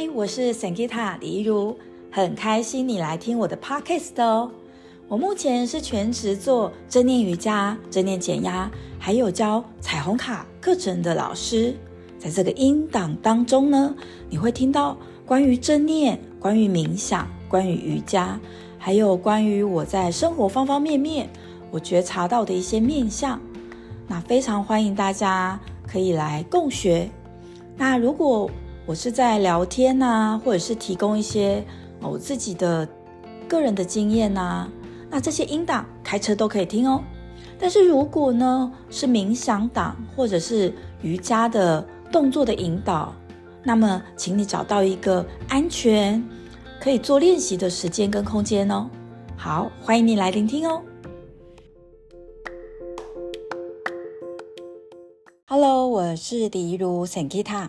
嗨，我是 Sangita 李怡如，很开心你来听我的 Podcast 哦。我目前是全职做正念瑜伽、正念减压，还有教彩虹卡课程的老师。在这个音档当中呢，你会听到关于正念、关于冥想、关于瑜伽，还有关于我在生活方方面面我觉察到的一些面向。那非常欢迎大家可以来共学。那如果我是在聊天呐，或者是提供一些我自己的个人的经验呐，那这些音档开车都可以听哦。但是如果呢是冥想档或者是瑜伽的动作的引导，那么请你找到一个安全可以做练习的时间跟空间哦。好，欢迎你来聆听哦。Hello，我是李怡如 Sangeeta。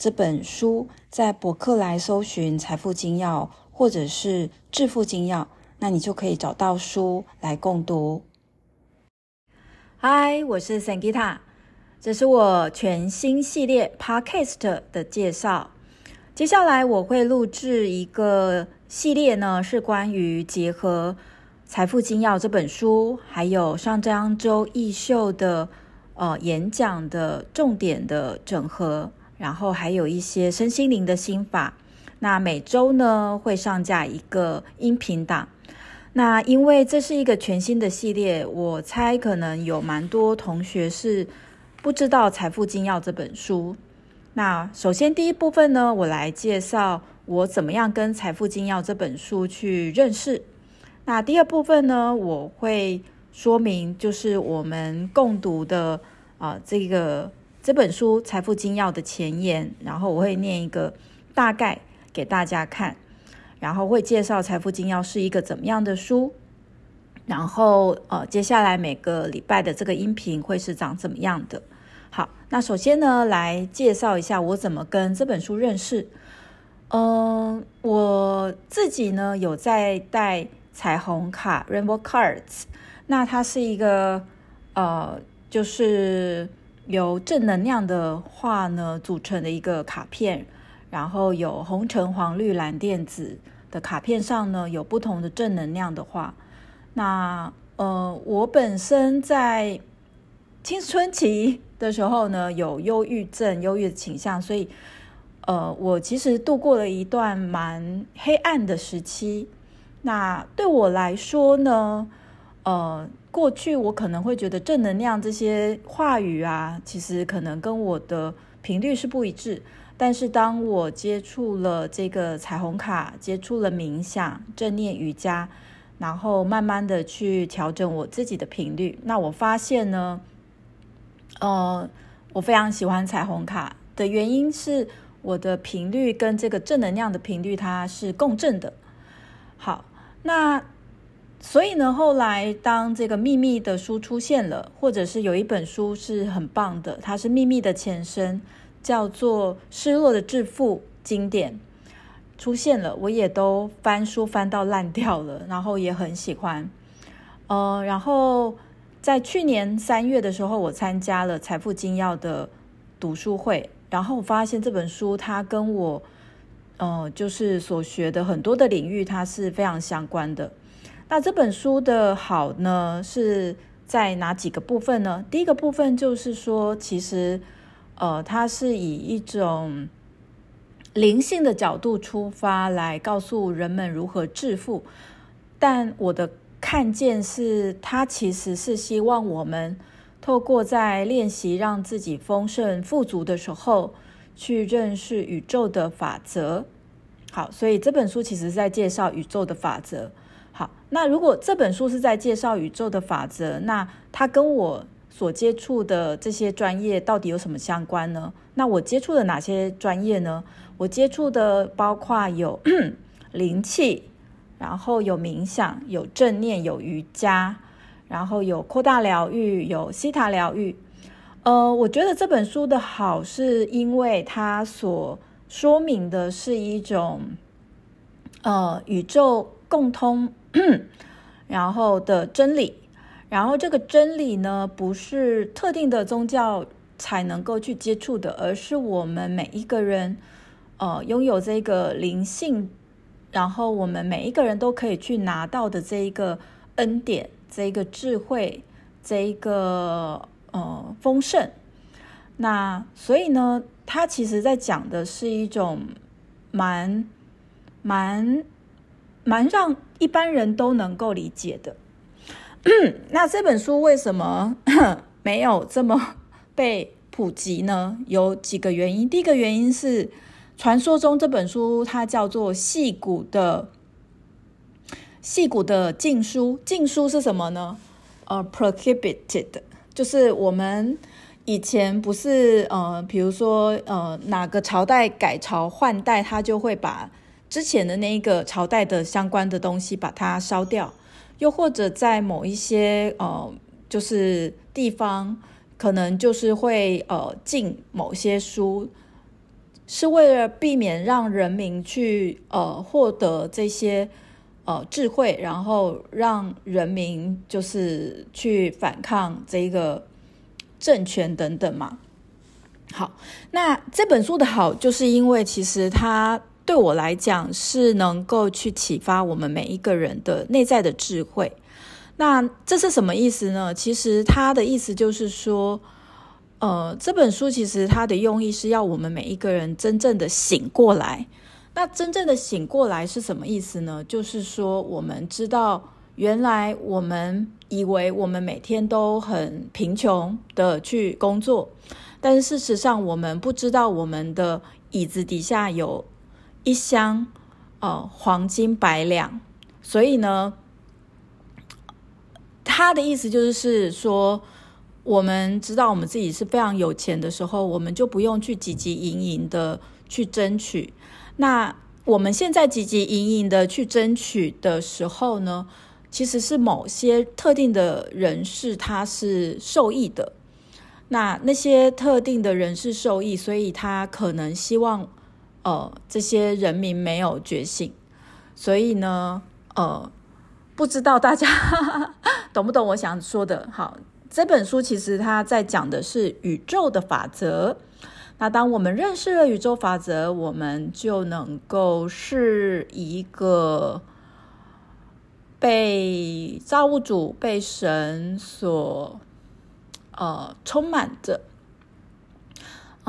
这本书在博客来搜寻《财富精要》或者是《致富精要》，那你就可以找到书来共读。嗨，我是 Sangita，这是我全新系列 Podcast 的介绍。接下来我会录制一个系列呢，是关于结合《财富精要》这本书，还有上张周易秀的呃演讲的重点的整合。然后还有一些身心灵的心法，那每周呢会上架一个音频档。那因为这是一个全新的系列，我猜可能有蛮多同学是不知道《财富精要》这本书。那首先第一部分呢，我来介绍我怎么样跟《财富精要》这本书去认识。那第二部分呢，我会说明就是我们共读的啊、呃、这个。这本书《财富精要》的前言，然后我会念一个大概给大家看，然后会介绍《财富精要》是一个怎么样的书，然后呃，接下来每个礼拜的这个音频会是长怎么样的。好，那首先呢，来介绍一下我怎么跟这本书认识。嗯、我自己呢有在带彩虹卡 （Rainbow Cards），那它是一个呃，就是。由正能量的画呢组成的一个卡片，然后有红橙黄绿蓝靛紫的卡片上呢有不同的正能量的画。那呃，我本身在青春期的时候呢有忧郁症、忧郁的倾向，所以呃，我其实度过了一段蛮黑暗的时期。那对我来说呢，呃。过去我可能会觉得正能量这些话语啊，其实可能跟我的频率是不一致。但是当我接触了这个彩虹卡，接触了冥想、正念瑜伽，然后慢慢的去调整我自己的频率，那我发现呢，呃，我非常喜欢彩虹卡的原因是我的频率跟这个正能量的频率它是共振的。好，那。所以呢，后来当这个秘密的书出现了，或者是有一本书是很棒的，它是秘密的前身，叫做《失落的致富经典》出现了，我也都翻书翻到烂掉了，然后也很喜欢。呃，然后在去年三月的时候，我参加了《财富精要》的读书会，然后我发现这本书它跟我，呃，就是所学的很多的领域，它是非常相关的。那这本书的好呢，是在哪几个部分呢？第一个部分就是说，其实，呃，它是以一种灵性的角度出发来告诉人们如何致富。但我的看见是，它其实是希望我们透过在练习让自己丰盛富足的时候，去认识宇宙的法则。好，所以这本书其实是在介绍宇宙的法则。好，那如果这本书是在介绍宇宙的法则，那它跟我所接触的这些专业到底有什么相关呢？那我接触的哪些专业呢？我接触的包括有 灵气，然后有冥想，有正念，有瑜伽，然后有扩大疗愈，有西塔疗愈。呃，我觉得这本书的好，是因为它所说明的是一种呃宇宙共通，然后的真理。然后这个真理呢，不是特定的宗教才能够去接触的，而是我们每一个人，呃，拥有这个灵性，然后我们每一个人都可以去拿到的这一个恩典，这一个智慧，这一个呃丰盛。那所以呢，他其实在讲的是一种蛮蛮蛮让一般人都能够理解的。那这本书为什么 没有这么被普及呢？有几个原因。第一个原因是，传说中这本书它叫做戏骨的戏骨的禁书。禁书是什么呢？呃，prohibited，就是我们以前不是呃，比如说呃，哪个朝代改朝换代，他就会把之前的那一个朝代的相关的东西把它烧掉。又或者在某一些呃，就是地方，可能就是会呃禁某些书，是为了避免让人民去呃获得这些呃智慧，然后让人民就是去反抗这个政权等等嘛。好，那这本书的好，就是因为其实它。对我来讲，是能够去启发我们每一个人的内在的智慧。那这是什么意思呢？其实它的意思就是说，呃，这本书其实它的用意是要我们每一个人真正的醒过来。那真正的醒过来是什么意思呢？就是说，我们知道，原来我们以为我们每天都很贫穷的去工作，但是事实上，我们不知道我们的椅子底下有。一箱，呃，黄金百两，所以呢，他的意思就是说，我们知道我们自己是非常有钱的时候，我们就不用去汲汲营营的去争取。那我们现在汲汲营营的去争取的时候呢，其实是某些特定的人士他是受益的。那那些特定的人士受益，所以他可能希望。呃，这些人民没有觉醒，所以呢，呃，不知道大家 懂不懂我想说的。好，这本书其实它在讲的是宇宙的法则。那当我们认识了宇宙法则，我们就能够是一个被造物主、被神所呃充满着。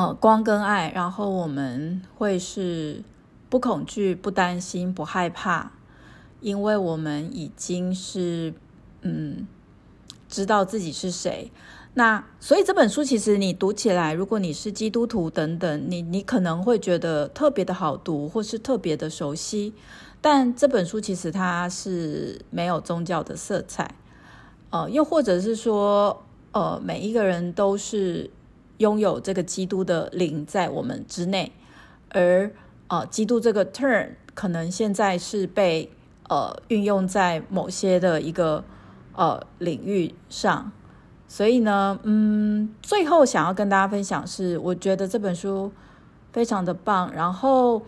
呃，光跟爱，然后我们会是不恐惧、不担心、不害怕，因为我们已经是嗯知道自己是谁。那所以这本书其实你读起来，如果你是基督徒等等，你你可能会觉得特别的好读，或是特别的熟悉。但这本书其实它是没有宗教的色彩，呃，又或者是说，呃，每一个人都是。拥有这个基督的灵在我们之内，而呃，基督这个 turn 可能现在是被呃运用在某些的一个呃领域上，所以呢，嗯，最后想要跟大家分享是，我觉得这本书非常的棒。然后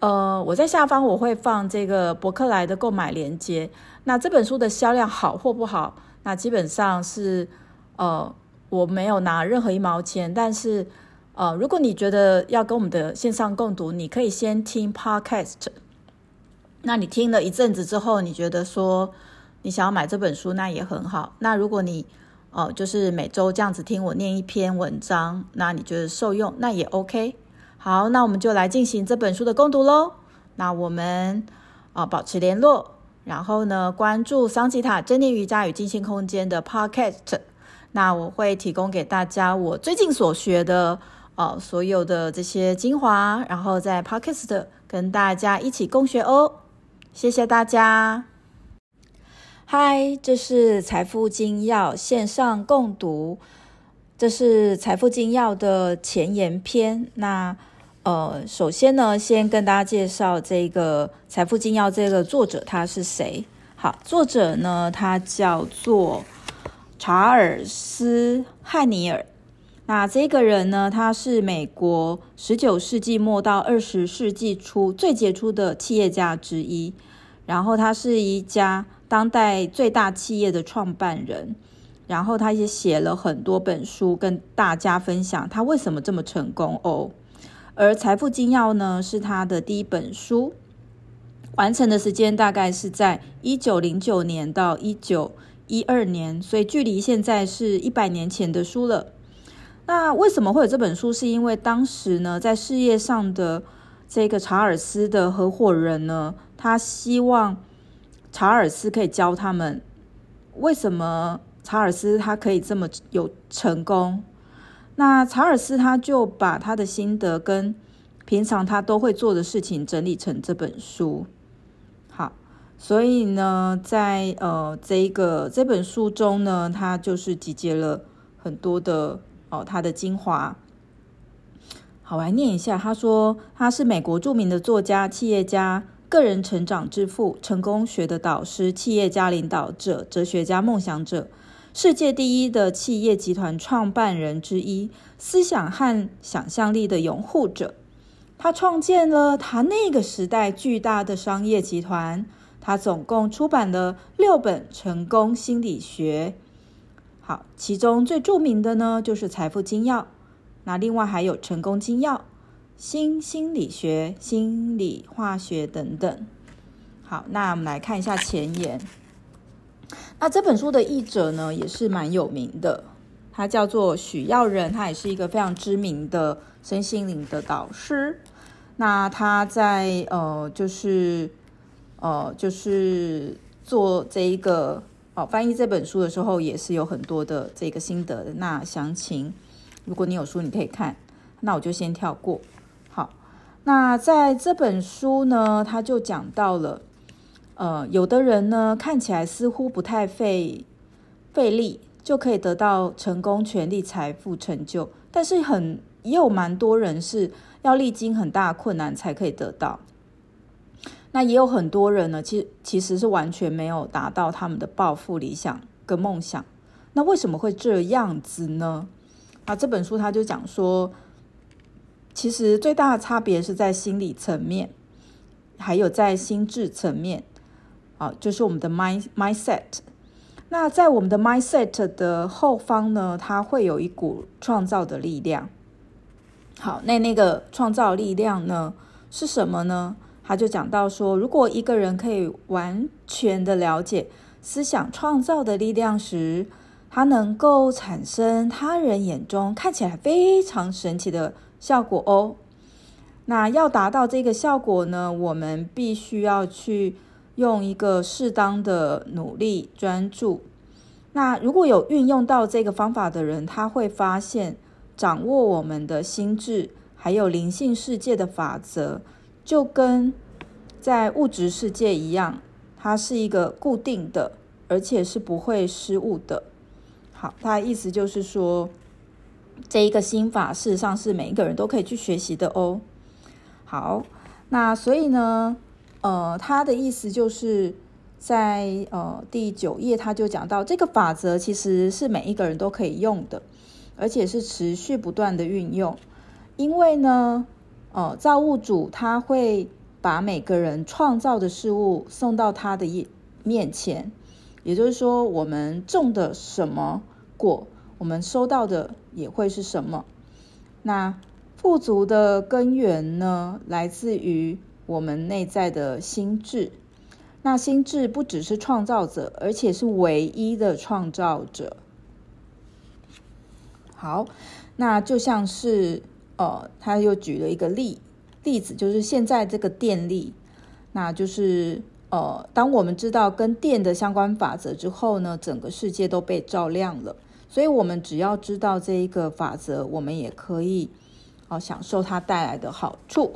呃，我在下方我会放这个博客来的购买链接。那这本书的销量好或不好，那基本上是呃。我没有拿任何一毛钱，但是，呃，如果你觉得要跟我们的线上共读，你可以先听 Podcast。那你听了一阵子之后，你觉得说你想要买这本书，那也很好。那如果你，呃，就是每周这样子听我念一篇文章，那你觉得受用，那也 OK。好，那我们就来进行这本书的共读喽。那我们啊，保持联络，然后呢，关注桑吉塔正念瑜伽与静心空间的 Podcast。那我会提供给大家我最近所学的，呃，所有的这些精华，然后在 Podcast 跟大家一起共学哦。谢谢大家。嗨，这是财富精要线上共读，这是财富精要的前言篇。那呃，首先呢，先跟大家介绍这个财富精要这个作者他是谁？好，作者呢，他叫做查尔斯·汉尼尔。那这个人呢，他是美国十九世纪末到二十世纪初最杰出的企业家之一。然后他是一家当代最大企业的创办人。然后他也写了很多本书，跟大家分享他为什么这么成功哦。而《财富精要》呢，是他的第一本书，完成的时间大概是在一九零九年到一九一二年，所以距离现在是一百年前的书了。那为什么会有这本书？是因为当时呢，在事业上的这个查尔斯的合伙人呢，他希望查尔斯可以教他们为什么查尔斯他可以这么有成功。那查尔斯他就把他的心得跟平常他都会做的事情整理成这本书。所以呢，在呃这一个这本书中呢，他就是集结了很多的。哦，他的精华，好，我来念一下。他说，他是美国著名的作家、企业家、个人成长之父、成功学的导师、企业家领导者、哲学家、梦想者，世界第一的企业集团创办人之一，思想和想象力的拥护者。他创建了他那个时代巨大的商业集团。他总共出版了六本成功心理学。好，其中最著名的呢，就是《财富精要》，那另外还有《成功精要》、《新心理学》、《心理化学》等等。好，那我们来看一下前言。那这本书的译者呢，也是蛮有名的，他叫做许耀仁，他也是一个非常知名的身心灵的导师。那他在呃，就是呃，就是做这一个。哦，翻译这本书的时候也是有很多的这个心得的。那详情，如果你有书，你可以看。那我就先跳过。好，那在这本书呢，他就讲到了，呃，有的人呢看起来似乎不太费费力就可以得到成功、权力、财富、成就，但是很也有蛮多人是要历经很大困难才可以得到。那也有很多人呢，其实其实是完全没有达到他们的抱负、理想跟梦想。那为什么会这样子呢？啊，这本书他就讲说，其实最大的差别是在心理层面，还有在心智层面，啊，就是我们的 mind mindset。那在我们的 mindset 的后方呢，它会有一股创造的力量。好，那那个创造力量呢，是什么呢？他就讲到说，如果一个人可以完全的了解思想创造的力量时，他能够产生他人眼中看起来非常神奇的效果哦。那要达到这个效果呢，我们必须要去用一个适当的努力专注。那如果有运用到这个方法的人，他会发现掌握我们的心智还有灵性世界的法则。就跟在物质世界一样，它是一个固定的，而且是不会失误的。好，他的意思就是说，这一个心法事实上是每一个人都可以去学习的哦。好，那所以呢，呃，他的意思就是在呃第九页他就讲到，这个法则其实是每一个人都可以用的，而且是持续不断的运用，因为呢。哦，造物主他会把每个人创造的事物送到他的面前，也就是说，我们种的什么果，我们收到的也会是什么。那富足的根源呢，来自于我们内在的心智。那心智不只是创造者，而且是唯一的创造者。好，那就像是。呃，他又举了一个例例子，就是现在这个电力，那就是呃，当我们知道跟电的相关法则之后呢，整个世界都被照亮了。所以，我们只要知道这一个法则，我们也可以哦、享受它带来的好处。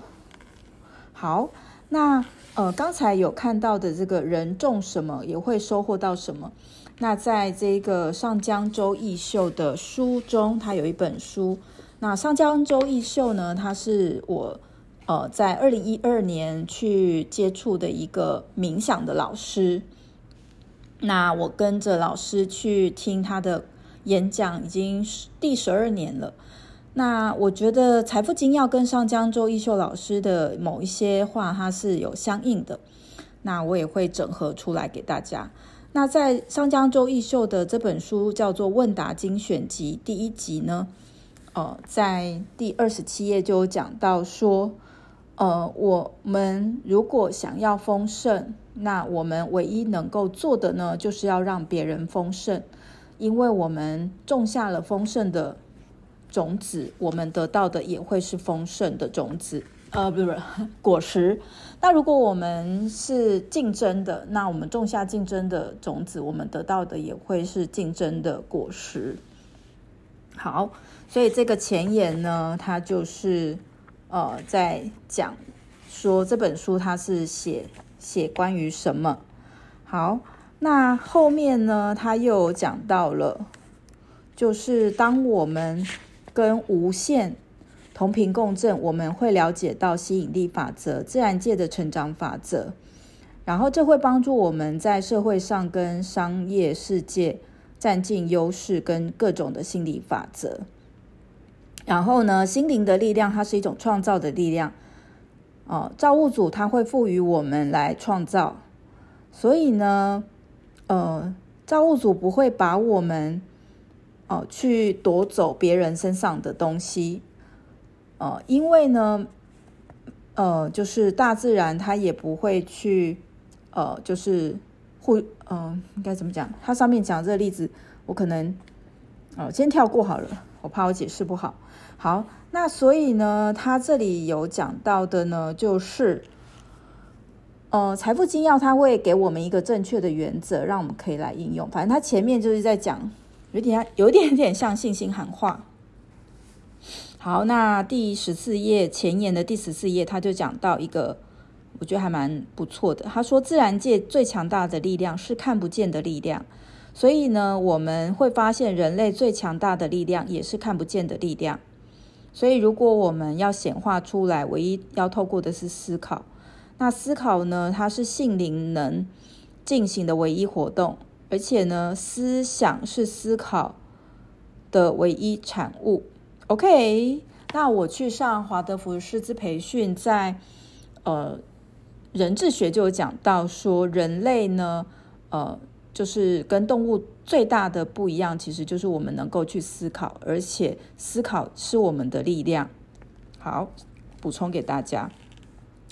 好，那呃，刚才有看到的这个人种什么也会收获到什么。那在这个上江周逸秀的书中，他有一本书。那上江周逸秀呢，他是我呃在二零一二年去接触的一个冥想的老师。那我跟着老师去听他的演讲，已经第十二年了。那我觉得《财富精要》跟上江周逸秀老师的某一些话，它是有相应的。那我也会整合出来给大家。那在上江周逸秀的这本书叫做《问答精选集》第一集呢，呃，在第二十七页就有讲到说，呃，我们如果想要丰盛，那我们唯一能够做的呢，就是要让别人丰盛，因为我们种下了丰盛的。种子，我们得到的也会是丰盛的种子，呃，不是 果实。那如果我们是竞争的，那我们种下竞争的种子，我们得到的也会是竞争的果实。好，所以这个前言呢，它就是呃，在讲说这本书它是写写关于什么。好，那后面呢，它又讲到了，就是当我们。跟无限同频共振，我们会了解到吸引力法则、自然界的成长法则，然后这会帮助我们在社会上跟商业世界占尽优势，跟各种的心理法则。然后呢，心灵的力量，它是一种创造的力量。哦，造物主他会赋予我们来创造，所以呢，呃，造物主不会把我们。哦，去夺走别人身上的东西，呃，因为呢，呃，就是大自然它也不会去，呃，就是互，嗯、应该怎么讲？它上面讲这个例子，我可能，哦，先跳过好了，我怕我解释不好。好，那所以呢，它这里有讲到的呢，就是，呃，财富精要它会给我们一个正确的原则，让我们可以来应用。反正它前面就是在讲。有点有点点像信心喊话。好，那第十四页前言的第十四页，他就讲到一个，我觉得还蛮不错的。他说，自然界最强大的力量是看不见的力量，所以呢，我们会发现人类最强大的力量也是看不见的力量。所以，如果我们要显化出来，唯一要透过的是思考。那思考呢，它是性灵能进行的唯一活动。而且呢，思想是思考的唯一产物。OK，那我去上华德福师资培训，在呃人智学就有讲到说，人类呢，呃，就是跟动物最大的不一样，其实就是我们能够去思考，而且思考是我们的力量。好，补充给大家。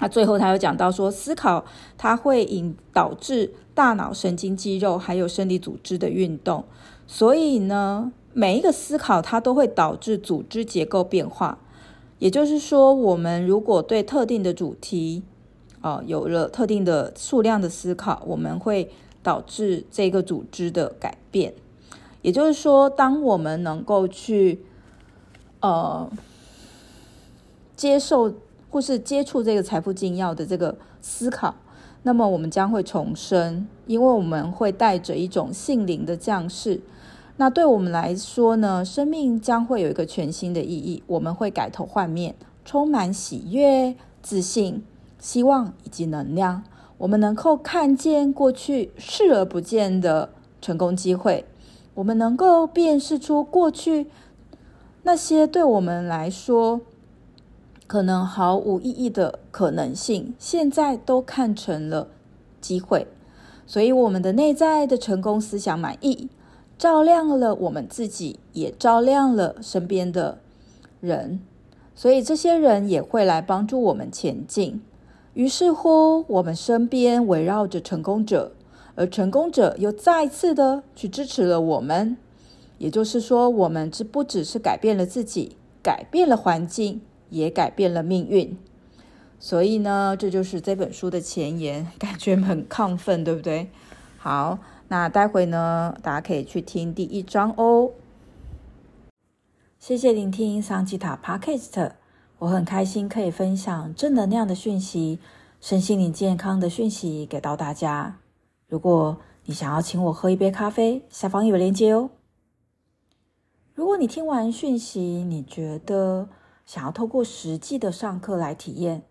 那最后他又讲到说，思考它会引导致大脑神经肌肉还有生理组织的运动，所以呢，每一个思考它都会导致组织结构变化。也就是说，我们如果对特定的主题，呃，有了特定的数量的思考，我们会导致这个组织的改变。也就是说，当我们能够去，呃，接受。或是接触这个财富精要的这个思考，那么我们将会重生，因为我们会带着一种性灵的降世。那对我们来说呢，生命将会有一个全新的意义，我们会改头换面，充满喜悦、自信、希望以及能量。我们能够看见过去视而不见的成功机会，我们能够辨识出过去那些对我们来说。可能毫无意义的可能性，现在都看成了机会，所以我们的内在的成功思想满意，照亮了我们自己，也照亮了身边的人，所以这些人也会来帮助我们前进。于是乎，我们身边围绕着成功者，而成功者又再次的去支持了我们。也就是说，我们这不只是改变了自己，改变了环境。也改变了命运，所以呢，这就是这本书的前言，感觉很亢奋，对不对？好，那待会呢，大家可以去听第一章哦。谢谢聆听桑吉塔 Podcast，我很开心可以分享正能量的讯息，身心灵健康的讯息给到大家。如果你想要请我喝一杯咖啡，下方有链接哦。如果你听完讯息，你觉得想要透过实际的上课来体验，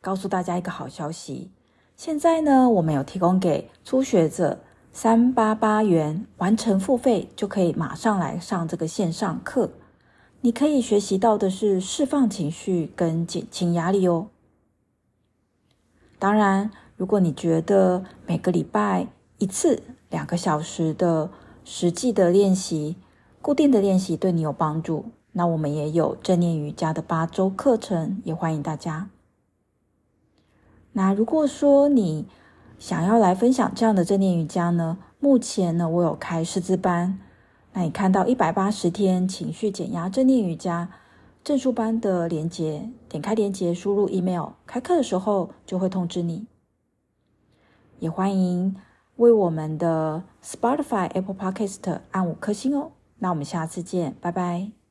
告诉大家一个好消息，现在呢，我们有提供给初学者三八八元完成付费，就可以马上来上这个线上课。你可以学习到的是释放情绪跟减轻压力哦。当然，如果你觉得每个礼拜一次两个小时的实际的练习、固定的练习对你有帮助，那我们也有正念瑜伽的八周课程，也欢迎大家。那如果说你想要来分享这样的正念瑜伽呢，目前呢，我有开师资班，那你看到一百八十天情绪减压正念瑜伽证书班的连接，点开连接，输入 email，开课的时候就会通知你。也欢迎为我们的 Spotify、Apple Podcast 按五颗星哦。那我们下次见，拜拜。